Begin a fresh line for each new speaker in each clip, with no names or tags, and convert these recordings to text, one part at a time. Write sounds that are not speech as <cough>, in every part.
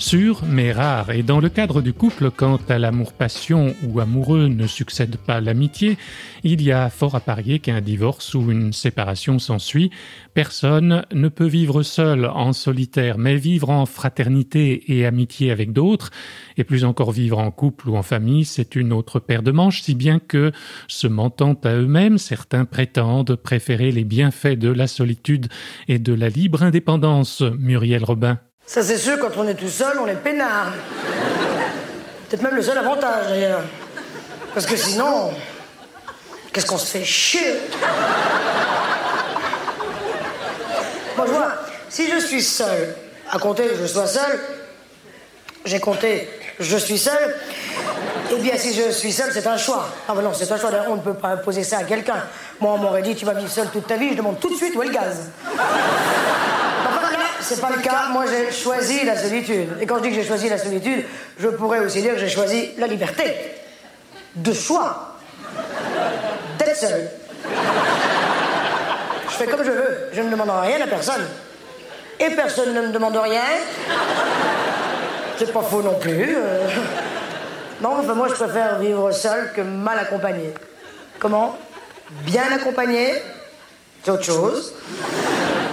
sûre mais rare, et dans le cadre du couple, quand à l'amour-passion ou amoureux ne succède pas l'amitié, il y a fort à parier qu'un divorce ou une séparation s'ensuit. Personne ne peut vivre seul en solitaire, mais vivre en fraternité et amitié avec d'autres, et plus encore vivre en couple ou en famille, c'est une autre paire de manches, si bien que, se mentant à eux-mêmes, certains prétendent préférer les bienfaits de la solitude et de la libre indépendance. Muriel Robin.
Ça, c'est sûr, quand on est tout seul, on est peinard. Peut-être même le seul avantage, d'ailleurs. Parce que sinon, qu'est-ce qu'on se fait chier? Moi, je vois, si je suis seul, à compter je sois seul, j'ai compté je suis seul, eh bien, si je suis seul, c'est un choix. Ah, ben non, c'est un choix. On ne peut pas imposer ça à quelqu'un. Moi, on m'aurait dit, tu vas vivre seul toute ta vie, je demande tout de suite où est le gaz c'est pas le cas. Moi, j'ai choisi la solitude. Et quand je dis que j'ai choisi la solitude, je pourrais aussi dire que j'ai choisi la liberté. De choix. D'être seul. Je fais comme je veux. Je ne demande rien à personne. Et personne ne me demande rien. C'est pas faux non plus. Euh. Non, enfin, moi, je préfère vivre seul que mal accompagné. Comment? Bien accompagné, c'est autre chose.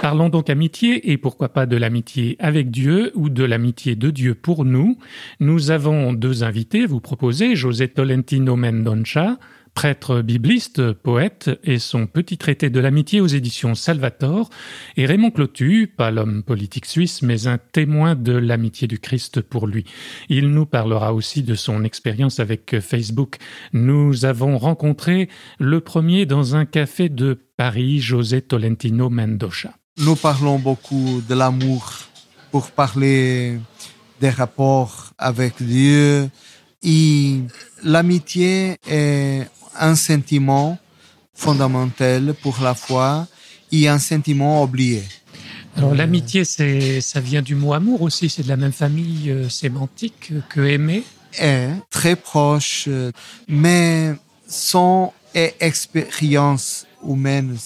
Parlons donc amitié et pourquoi pas de l'amitié avec Dieu ou de l'amitié de Dieu pour nous. Nous avons deux invités vous proposer, José Tolentino Mendonça, prêtre bibliste, poète, et son petit traité de l'amitié aux éditions Salvator, et Raymond Clotu, pas l'homme politique suisse, mais un témoin de l'amitié du Christ pour lui. Il nous parlera aussi de son expérience avec Facebook. Nous avons rencontré le premier dans un café de Paris, José Tolentino Mendoza.
Nous parlons beaucoup de l'amour pour parler des rapports avec Dieu. Et l'amitié est un sentiment fondamental pour la foi et un sentiment oublié.
Alors l'amitié, c'est, ça vient du mot amour aussi, c'est de la même famille euh, sémantique que aimer.
Est très proche, mais son expérience humaine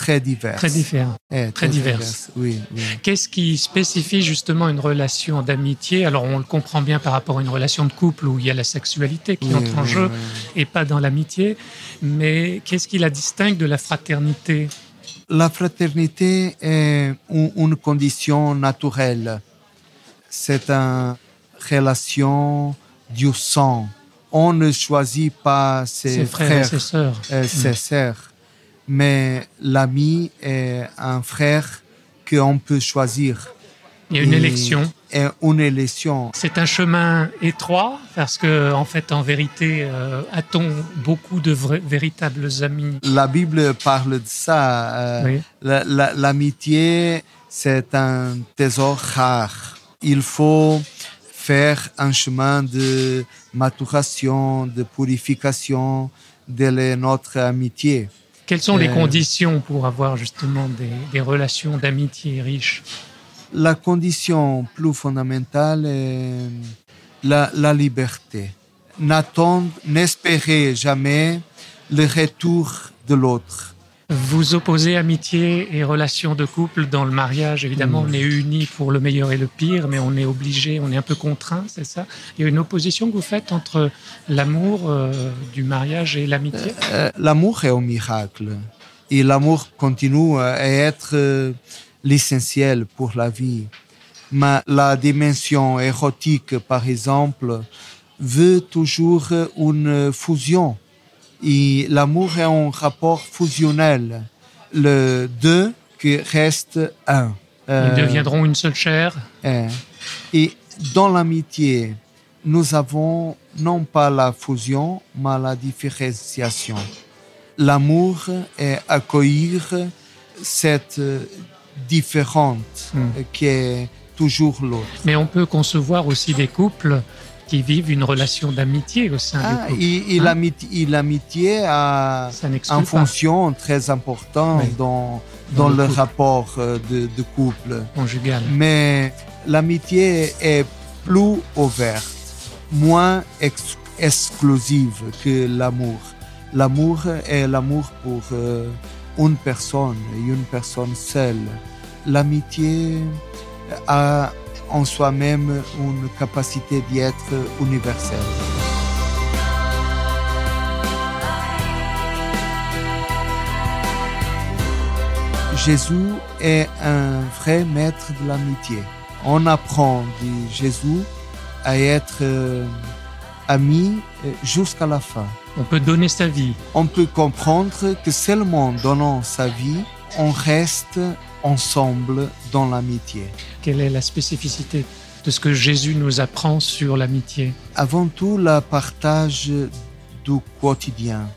très diverses.
Très différentes.
Eh,
très, diverses.
Oui,
Qu'est-ce qui spécifie justement une relation d'amitié Alors on le comprend bien par rapport à une relation de couple où il y a la sexualité qui entre en jeu et pas dans l'amitié. Mais qu'est-ce qui la distingue de la fraternité
La fraternité est une condition naturelle. C'est une relation du sang. On ne choisit pas ses, frères,
et ses sœurs.
Euh, ses mm. sœurs mais l'ami est un frère qu'on peut choisir.
Il y a une élection.
Et une élection.
C'est un chemin étroit parce que, en fait, en vérité, euh, a-t-on beaucoup de véritables amis?
La Bible parle de ça. Euh, l'amitié, c'est un trésor rare. Il faut faire un chemin de maturation, de purification de notre amitié.
Quelles sont les euh, conditions pour avoir justement des, relations d'amitié riches
La condition plus fondamentale est la, la liberté. N'attendre, n'espérer jamais le retour de l'autre?
Vous opposez amitié et relations de couple dans le mariage. Évidemment, on est unis pour le meilleur et le pire, mais on est obligé, on est un peu contraint, c'est ça? Il y a une opposition que vous faites entre l'amour euh, du mariage et l'amitié?
Euh, euh, L'amour est un miracle. Et l'amour continue à être l'essentiel pour la vie. Mais la dimension érotique, par exemple, veut toujours une fusion et l'amour est un rapport fusionnel. Le deux qui reste un.
Ils euh, deviendront une seule chair.
Et dans l'amitié, nous avons non pas la fusion, mais la différenciation. L'amour est accueillir cette différente hmm. qui est toujours l'autre.
Mais on peut concevoir aussi des couples qui vivent une relation d'amitié au sein
Ah,
du couple.
et, et
Hein
l'amitié, et a une fonction très importante
Oui.
dans,
Dans
dans,
le
rapport euh, de, de couple.
conjugale.
Mais l'amitié est plus ouverte, moins ex- exclusive que l'amour. L'amour est l'amour pour euh, une personne, une personne seule. L'amitié a en soi-même une capacité d'être universelle. Jésus est un vrai maître de l'amitié. On apprend de Jésus à être euh, ami euh, jusqu'à la fin.
On peut donner sa vie.
On peut comprendre que seulement en donnant sa vie, on reste ensemble dans l'amitié.
Quelle est la spécificité de ce que Jésus nous apprend sur l'amitié?
Avant tout, le partage du quotidien.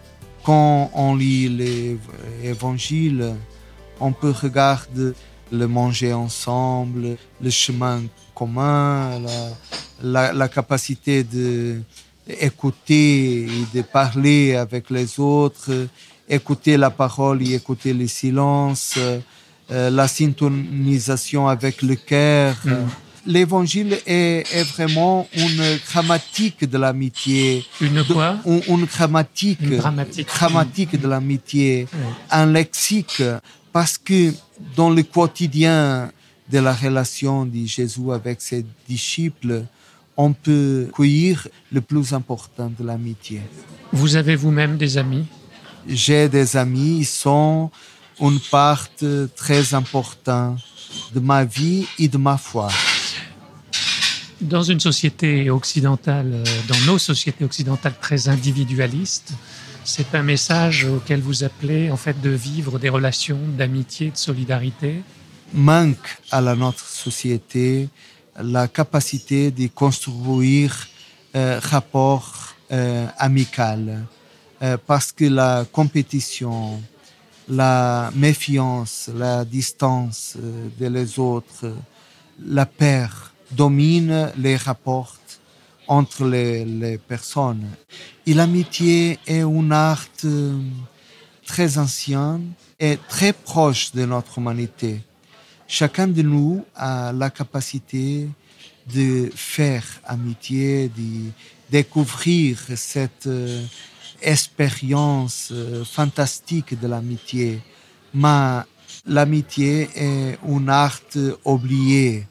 Quand on lit les évangiles, on peut regarder le manger ensemble, le chemin commun, la, la- la capacité de écouter et de parler avec les autres, écouter la parole et écouter le silence, euh, la syntonisation avec le cœur. L'évangile est, est vraiment une grammatique de l'amitié.
Une
De-
quoi?
une, une grammatique,
Une grammatique
de l'amitié,
Oui.
un lexique, parce que dans le quotidien de la relation de Jésus avec ses disciples, on peut cueillir le plus important de l'amitié.
Vous avez vous-même des amis?
J'ai des amis, ils sont une part très importante de ma vie et de ma foi.
Dans une société occidentale, euh, dans nos sociétés occidentales très individualistes, c'est un message auquel vous appelez en fait de vivre des relations d'amitié, de solidarité.
manque à la notre société la capacité de construire un rapport euh, amical Euh, parce que la compétition, la méfiance, la distance euh, de les autres, la peur domine les rapports entre les, les personnes. Et l'amitié est un art euh, très ancien et très proche de notre humanité. Chacun de nous a la capacité de faire amitié, de découvrir cette euh, expérience euh, fantastique de l'amitié. Mais l'amitié est un art oublié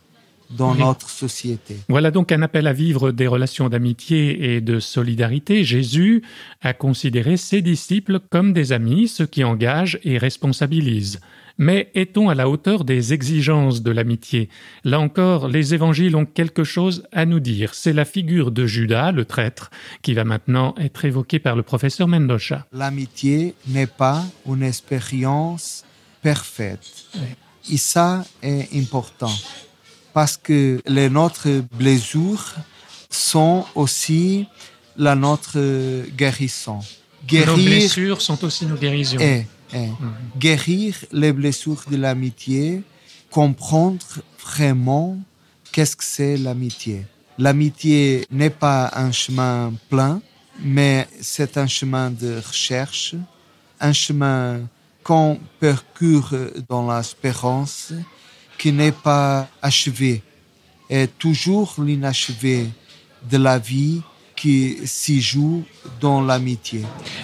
dans
Oui.
notre société.
Voilà donc un appel à vivre des relations d'amitié et de solidarité. Jésus a considéré ses disciples comme des amis, ceux qui engagent et responsabilisent. Mais est-on à la hauteur des exigences de l'amitié? Là encore, les évangiles ont quelque chose à nous dire. C'est la figure de Judas, le traître, qui va maintenant être évoquée par le professeur Mendocha.
L'amitié n'est pas une expérience parfaite. Et ça est important parce que les notre blessures sont aussi la notre guérison.
Nos blessures sont aussi nos guérisons.
est, est guérir les blessures de l'amitié, comprendre vraiment qu'est-ce que c'est l'amitié. L'amitié n'est pas un chemin plein, mais c'est un chemin de recherche, un chemin qu'on parcourt dans l'espérance, qui n'est pas achevé, et toujours l'inachevé de la vie qui s'y joue dans l'amitié.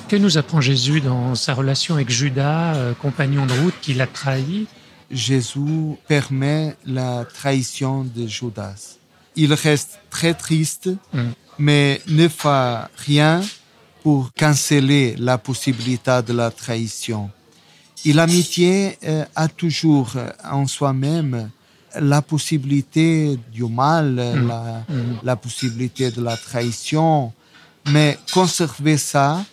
Que nous apprend Jésus dans sa relation avec Judas, euh, compagnon de route qui l'a trahi?
Jésus permet la trahison de Judas. Il reste très triste,
Mm.
mais ne fait rien pour canceller la possibilité de la trahison. Et l'amitié euh, a toujours euh, en soi-même la possibilité du mal, euh, la, la possibilité de la trahison, mais conserver ça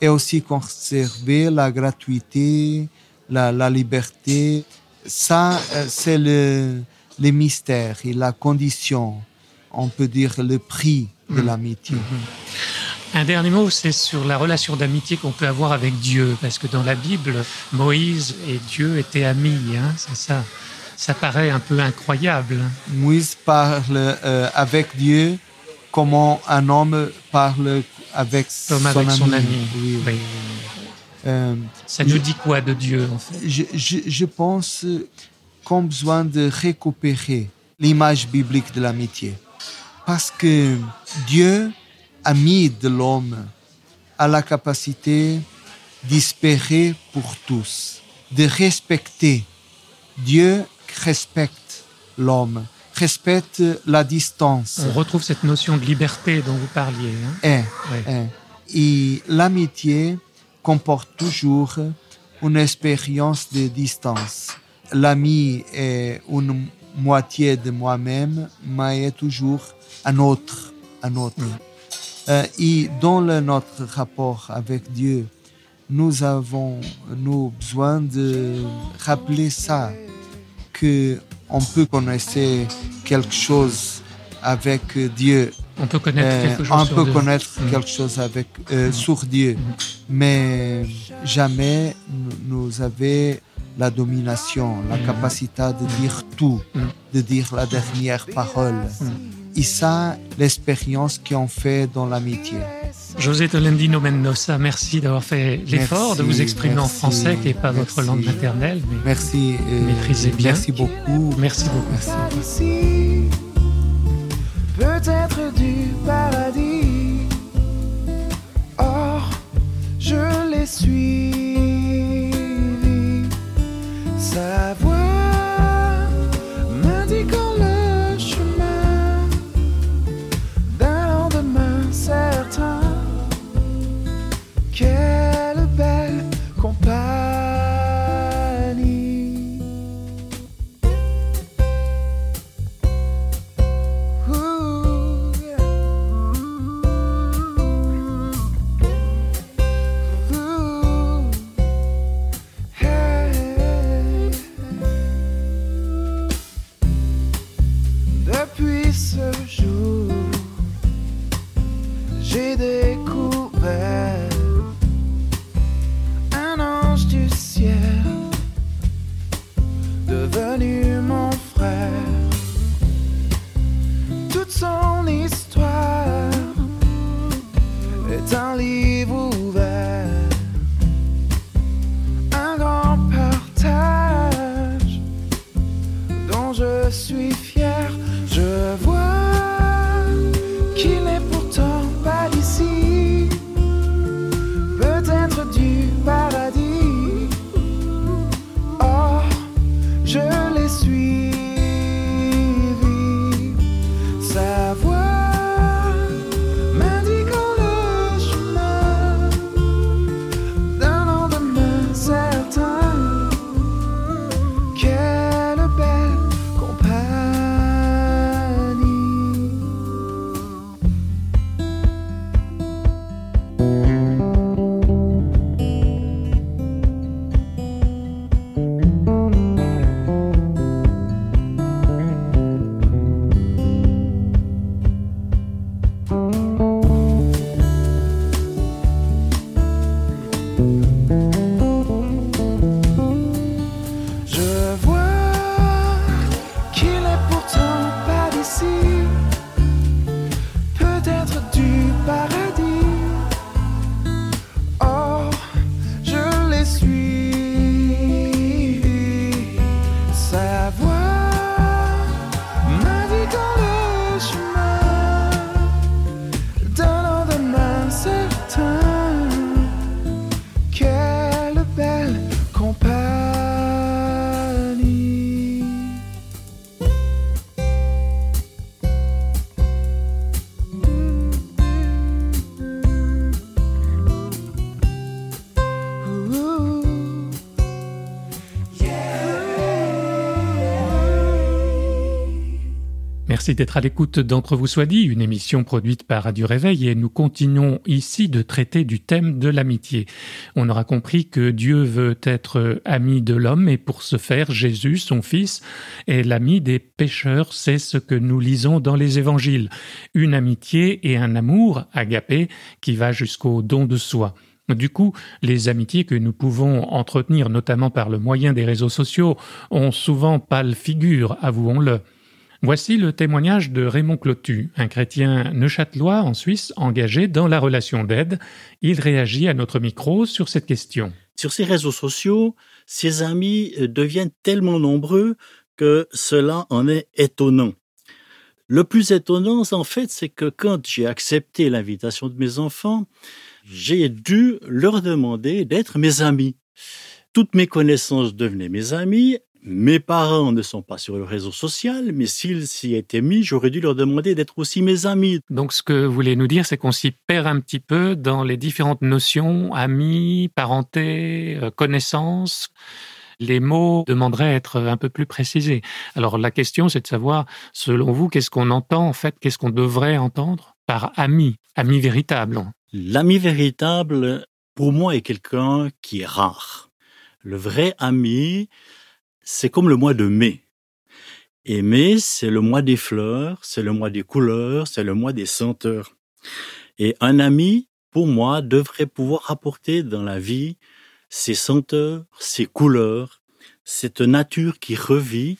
et aussi conserver la gratuité, la, la liberté, ça euh, c'est le, le mystère et la condition, on peut dire le prix de l'amitié.
Un dernier mot, c'est sur la relation d'amitié qu'on peut avoir avec Dieu, parce que dans la Bible, Moïse et Dieu étaient amis, hein, c'est ça? Ça paraît un peu incroyable.
Moïse parle euh, avec Dieu comment un homme parle avec,
Comme
son,
avec
ami.
son ami.
Oui.
Oui.
Euh,
Ça nous dit quoi de Dieu en fait?
je, je- je pense qu'on a besoin de récupérer l'image biblique de l'amitié. Parce que Dieu, ami de l'homme, a la capacité d'espérer pour tous, de respecter. Dieu respecte l'homme, respecte la distance.
On retrouve cette notion de liberté dont vous parliez. hein. Ouais.
est. Et l'amitié comporte toujours une expérience de distance. L'ami est une moitié de moi-même, mais est toujours un autre, un autre. Euh, et dans le- notre rapport avec Dieu, nous avons nous besoin de rappeler ça, que on peut connaître quelque chose avec Dieu
On peut connaître
euh,
quelque chose
on
sur
peut
Dieu.
connaître
Mm.
quelque chose avec euh, sur Dieu, mais jamais nous, avait la domination, la capacité de dire tout,
Mm.
de dire la dernière parole. Et ça, l'expérience qu'on fait dans l'amitié.
José Tolentino Mendoza, merci d'avoir fait l'effort de vous exprimer en français, qui n'est pas votre
merci.
langue maternelle. mais
Merci. euh,
Maîtrisez bien.
Merci beaucoup.
Merci beaucoup.
Peut-être du paradis. Or, je l'ai suivi. Ce jour,
Merci d'être à l'écoute d'Entre vous soit dit, une émission produite par Radio Réveil et nous continuons ici de traiter du thème de l'amitié. On aura compris que Dieu veut être ami de l'homme et pour ce faire, Jésus, son fils, est l'ami des pécheurs, c'est ce que nous lisons dans les évangiles. Une amitié et un amour, agapé, qui va jusqu'au don de soi. Du coup, les amitiés que nous pouvons entretenir, notamment par le moyen des réseaux sociaux, ont souvent pâle figure, avouons-le. Voici le témoignage de Raymond Clotu, un chrétien neuchâtelois en Suisse engagé dans la relation d'aide. Il réagit à notre micro sur cette question.
Sur ces réseaux sociaux, ses amis euh, deviennent tellement nombreux que cela en est étonnant. Le plus étonnant, en fait, c'est que quand j'ai accepté l'invitation de mes enfants, j'ai dû leur demander d'être mes amis. Toutes mes connaissances devenaient mes amis. Mes parents ne sont pas sur le réseau social, mais s'ils s'y étaient mis, j'aurais dû leur demander d'être aussi mes amis.
Donc ce que vous voulez nous dire, c'est qu'on s'y perd un petit peu dans les différentes notions, amis, parenté, euh, connaissances les mots demanderaient à être un peu plus précisés. Alors la question, c'est de savoir, selon vous, qu'est-ce qu'on entend en fait, qu'est-ce qu'on devrait entendre par ami, ami véritable?
L'ami véritable, pour moi, est quelqu'un qui est rare. Le vrai ami, c'est comme le mois de mai. Et mai, c'est le mois des fleurs, c'est le mois des couleurs, c'est le mois des senteurs. Et un ami, pour moi, devrait pouvoir apporter dans la vie ces senteurs, ces couleurs, cette nature qui revit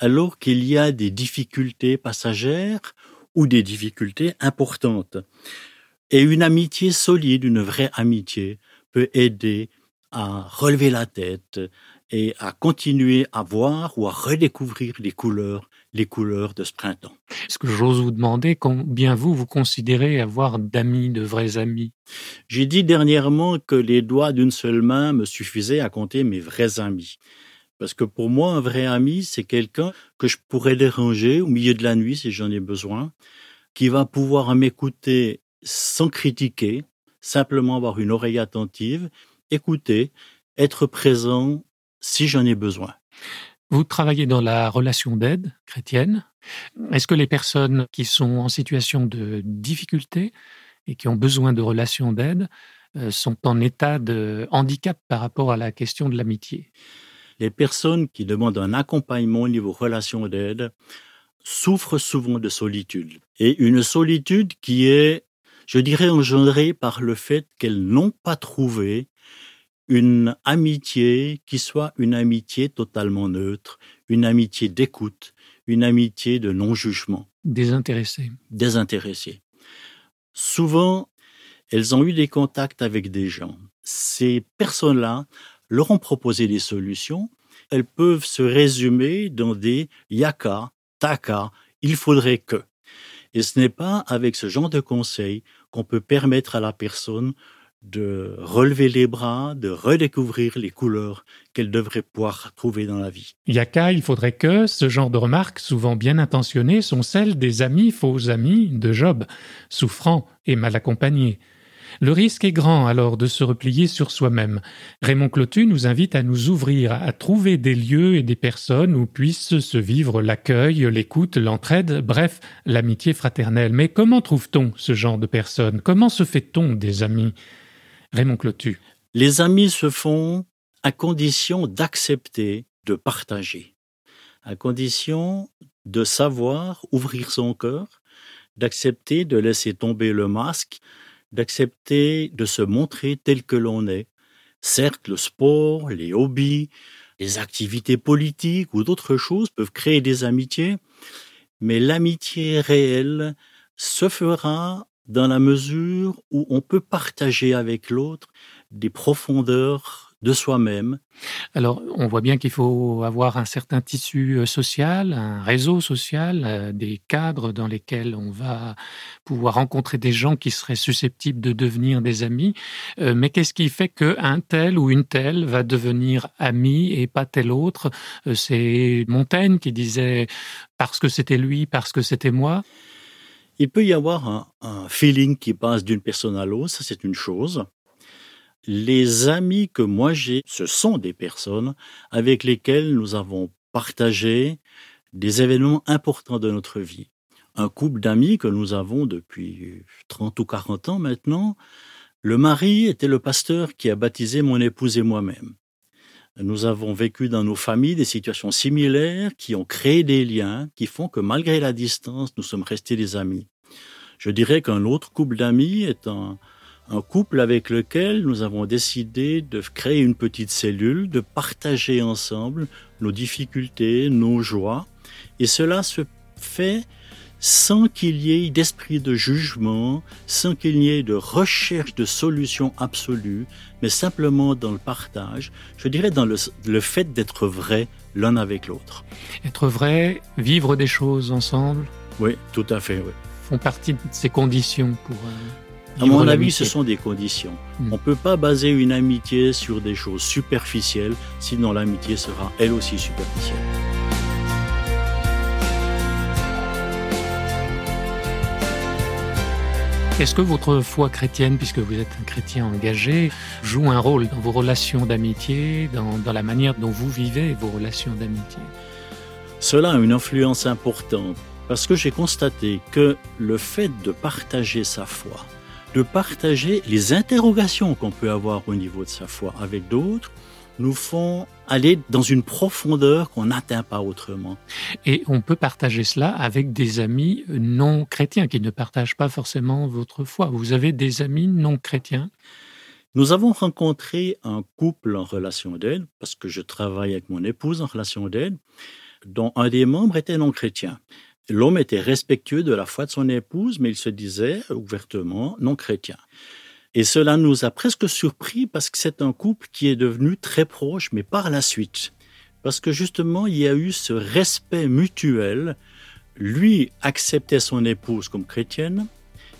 alors qu'il y a des difficultés passagères ou des difficultés importantes. Et une amitié solide, une vraie amitié, peut aider à relever la tête et à continuer à voir ou à redécouvrir les couleurs, les couleurs de ce printemps.
Est-ce que j'ose vous demander combien vous, vous considérez avoir d'amis, de vrais amis?
J'ai dit dernièrement que les doigts d'une seule main me suffisaient à compter mes vrais amis. Parce que pour moi, un vrai ami, c'est quelqu'un que je pourrais déranger au milieu de la nuit si j'en ai besoin, qui va pouvoir m'écouter sans critiquer, simplement avoir une oreille attentive, écouter, être présent si j'en ai besoin.
Vous travaillez dans la relation d'aide chrétienne. Est-ce que les personnes qui sont en situation de difficulté et qui ont besoin de relations d'aide euh, sont en état de handicap par rapport à la question de l'amitié?
Les personnes qui demandent un accompagnement au niveau relation d'aide souffrent souvent de solitude. Et une solitude qui est, je dirais, engendrée par le fait qu'elles n'ont pas trouvé une amitié qui soit une amitié totalement neutre, une amitié d'écoute, une amitié de non-jugement.
Désintéressée.
Désintéressée. Souvent, elles ont eu des contacts avec des gens. Ces personnes-là leur ont proposé des solutions. Elles peuvent se résumer dans des yaka, taka, il faudrait que. Et ce n'est pas avec ce genre de conseils qu'on peut permettre à la personne de relever les bras, de redécouvrir les couleurs qu'elle devrait pouvoir trouver dans la vie.
Yaka, il faudrait que ce genre de remarques, souvent bien intentionnées, sont celles des amis faux amis de Job, souffrants et mal accompagnés. Le risque est grand alors de se replier sur soi-même. Raymond Clotu nous invite à nous ouvrir, à trouver des lieux et des personnes où puisse se vivre l'accueil, l'écoute, l'entraide, bref, l'amitié fraternelle. Mais comment trouve-t-on ce genre de personnes? Comment se fait-on des amis? Raymond Clotu.
Les amis se font à condition d'accepter de partager, à condition de savoir ouvrir son cœur, d'accepter de laisser tomber le masque, d'accepter de se montrer tel que l'on est. Certes, le sport, les hobbies, les activités politiques ou d'autres choses peuvent créer des amitiés, mais l'amitié réelle se fera dans la mesure où on peut partager avec l'autre des profondeurs de soi-même.
Alors, on voit bien qu'il faut avoir un certain tissu euh, social, un réseau social, euh, des cadres dans lesquels on va pouvoir rencontrer des gens qui seraient susceptibles de devenir des amis. Euh, mais qu'est-ce qui fait qu'un tel ou une telle va devenir ami et pas tel autre? C'est Montaigne qui disait parce que c'était lui, parce que c'était moi.
Il peut y avoir un, feeling qui passe d'une personne à l'autre, ça c'est une chose. Les amis que moi j'ai, ce sont des personnes avec lesquelles nous avons partagé des événements importants de notre vie. Un couple d'amis que nous avons depuis 30 ou 40 ans maintenant, le mari était le pasteur qui a baptisé mon épouse et moi-même. Nous avons vécu dans nos familles des situations similaires qui ont créé des liens qui font que malgré la distance, nous sommes restés des amis. Je dirais qu'un autre couple d'amis est un, couple avec lequel nous avons décidé de créer une petite cellule, de partager ensemble nos difficultés, nos joies. Et cela se fait sans qu'il y ait d'esprit de jugement, sans qu'il y ait de recherche de solution absolue, mais simplement dans le partage, je dirais dans le, le fait d'être vrai l'un avec l'autre.
Être vrai, vivre des choses ensemble,
Oui, tout à fait, oui.
font partie de ces conditions pour. euh,
À mon avis, ce sont des conditions.
Mm.
On ne peut pas baser une amitié sur des choses superficielles, sinon l'amitié sera elle aussi superficielle.
Est-ce que votre foi chrétienne, puisque vous êtes un chrétien engagé, joue un rôle dans vos relations d'amitié, dans, la manière dont vous vivez vos relations d'amitié?
Cela a une influence importante parce que j'ai constaté que le fait de partager sa foi, de partager les interrogations qu'on peut avoir au niveau de sa foi avec d'autres, nous font aller dans une profondeur qu'on n'atteint pas autrement.
Et on peut partager cela avec des amis non chrétiens qui ne partagent pas forcément votre foi. Vous avez des amis non chrétiens?
Nous avons rencontré un couple en relation d'aide, parce que je travaille avec mon épouse en relation d'aide, dont un des membres était non chrétien. L'homme était respectueux de la foi de son épouse, mais il se disait ouvertement non chrétien. Et cela nous a presque surpris parce que c'est un couple qui est devenu très proche, mais par la suite. Parce que justement, il y a eu ce respect mutuel. Lui acceptait son épouse comme chrétienne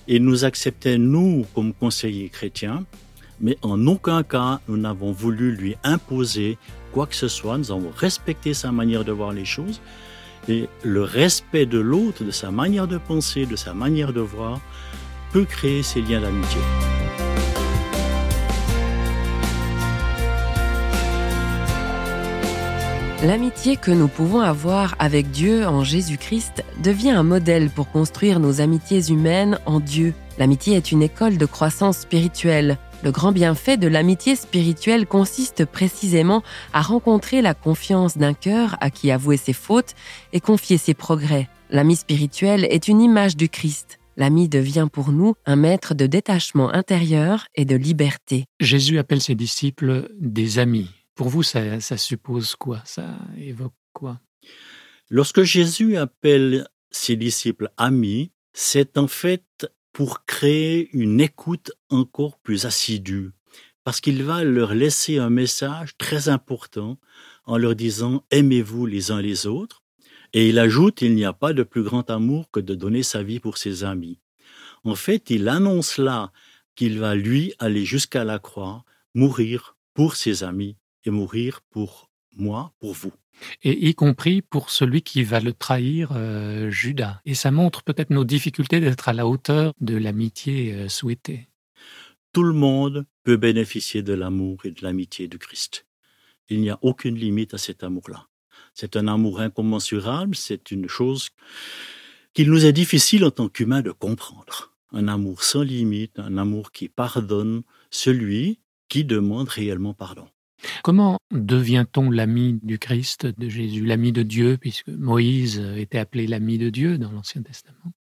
et nous acceptait nous comme conseillers chrétiens. Mais en aucun cas, nous n'avons voulu lui imposer quoi que ce soit. Nous avons respecté sa manière de voir les choses. Et le respect de l'autre, de sa manière de penser, de sa manière de voir, peut créer ces liens d'amitié.
L'amitié que nous pouvons avoir avec Dieu en Jésus-Christ devient un modèle pour construire nos amitiés humaines en Dieu. L'amitié est une école de croissance spirituelle. Le grand bienfait de l'amitié spirituelle consiste précisément à rencontrer la confiance d'un cœur à qui avouer ses fautes et confier ses progrès. L'ami spirituel est une image du Christ. L'ami devient pour nous un maître de détachement intérieur et de liberté.
Jésus appelle ses disciples des amis. Pour vous, ça, suppose quoi? Ça évoque quoi?
Lorsque Jésus appelle ses disciples amis, c'est en fait pour créer une écoute encore plus assidue, parce qu'il va leur laisser un message très important en leur disant aimez-vous les uns les autres, et il ajoute il n'y a pas de plus grand amour que de donner sa vie pour ses amis. En fait, il annonce là qu'il va lui aller jusqu'à la croix, mourir pour ses amis et mourir pour moi, pour vous.
Et y compris pour celui qui va le trahir, euh, Judas. Et ça montre peut-être nos difficultés d'être à la hauteur de l'amitié euh, souhaitée.
Tout le monde peut bénéficier de l'amour et de l'amitié du Christ. Il n'y a aucune limite à cet amour-là. C'est un amour incommensurable, c'est une chose qu'il nous est difficile en tant qu'humains de comprendre. Un amour sans limite, un amour qui pardonne celui qui demande réellement pardon.
Comment devient-on l'ami du Christ, de Jésus, l'ami de Dieu, puisque Moïse était appelé l'ami de Dieu dans l'Ancien Testament?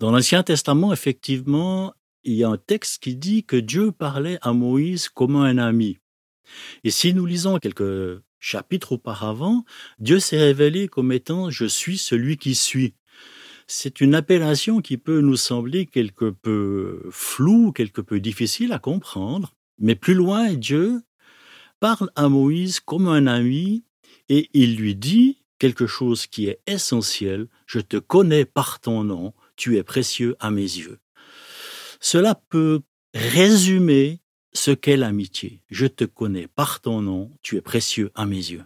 Dans l'Ancien Testament, effectivement, il y a un texte qui dit que Dieu parlait à Moïse comme un ami. Et si nous lisons quelques chapitres auparavant, Dieu s'est révélé comme étant Je suis celui qui suis. C'est une appellation qui peut nous sembler quelque peu floue, quelque peu difficile à comprendre. Mais plus loin, Dieu parle à Moïse comme un ami et il lui dit quelque chose qui est essentiel. Je te connais par ton nom, tu es précieux à mes yeux. Cela peut résumer ce qu'est l'amitié. Je te connais par ton nom, tu es précieux à mes yeux.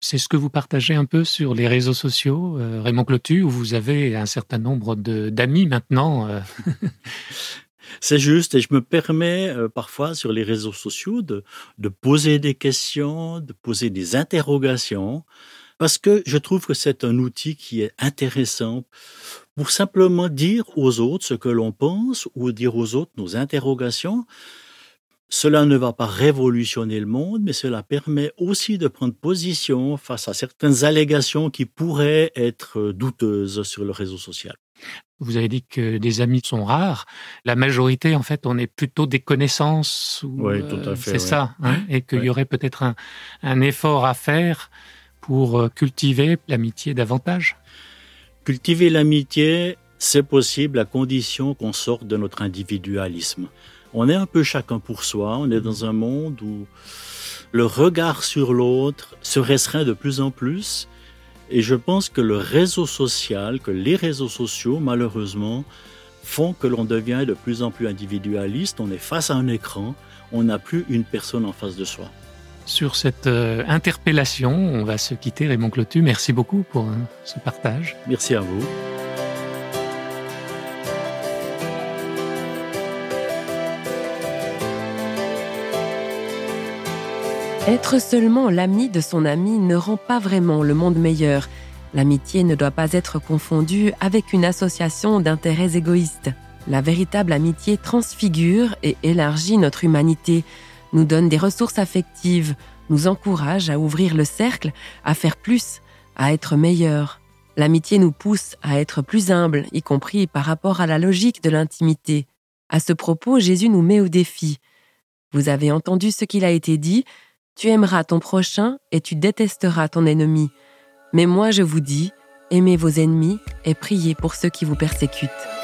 C'est ce que vous partagez un peu sur les réseaux sociaux, euh, Raymond Clotu, où vous avez un certain nombre d'amis maintenant. <laughs>
C'est juste, et je me permets euh, parfois sur les réseaux sociaux de poser des questions, de poser des interrogations, parce que je trouve que c'est un outil qui est intéressant pour simplement dire aux autres ce que l'on pense ou dire aux autres nos interrogations. Cela ne va pas révolutionner le monde, mais cela permet aussi de prendre position face à certaines allégations qui pourraient être douteuses sur le réseau social.
Vous avez dit que des amis sont rares. La majorité, en fait, on est plutôt des connaissances. ou,
Oui, tout à
euh,
fait,
C'est
oui.
ça. hein, et qu'il y aurait peut-être un, un effort à faire pour euh, cultiver l'amitié davantage?
Cultiver l'amitié, c'est possible à condition qu'on sorte de notre individualisme. On est un peu chacun pour soi, on est dans un monde où le regard sur l'autre se restreint de plus en plus. Et je pense que le réseau social, que les réseaux sociaux, malheureusement, font que l'on devient de plus en plus individualiste. On est face à un écran, on n'a plus une personne en face de soi.
Sur cette euh, interpellation, on va se quitter. Raymond Clotu, merci beaucoup pour euh, ce partage.
Merci à vous.
Être seulement l'ami de son ami ne rend pas vraiment le monde meilleur. L'amitié ne doit pas être confondue avec une association d'intérêts égoïstes. La véritable amitié transfigure et élargit notre humanité, nous donne des ressources affectives, nous encourage à ouvrir le cercle, à faire plus, à être meilleur. L'amitié nous pousse à être plus humble, y compris par rapport à la logique de l'intimité. À ce propos, Jésus nous met au défi. Vous avez entendu ce qu'il a été dit, tu aimeras ton prochain et tu détesteras ton ennemi. Mais moi je vous dis, aimez vos ennemis et priez pour ceux qui vous persécutent.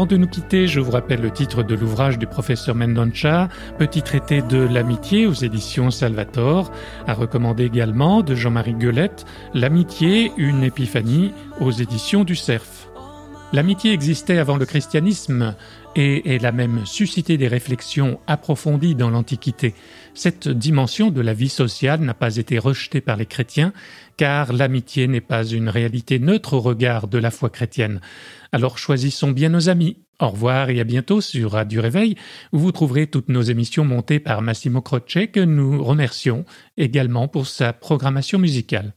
Avant de nous quitter, je vous rappelle le titre de l'ouvrage du professeur Mendonça, Petit traité de l'amitié aux éditions Salvator, à recommander également de Jean-Marie Guelette, L'amitié, une épiphanie aux éditions du Cerf. L'amitié existait avant le christianisme et elle a même suscité des réflexions approfondies dans l'Antiquité. Cette dimension de la vie sociale n'a pas été rejetée par les chrétiens, car l'amitié n'est pas une réalité neutre au regard de la foi chrétienne. Alors choisissons bien nos amis. Au revoir et à bientôt sur Radio Réveil, où vous trouverez toutes nos émissions montées par Massimo Croce, que nous remercions également pour sa programmation musicale.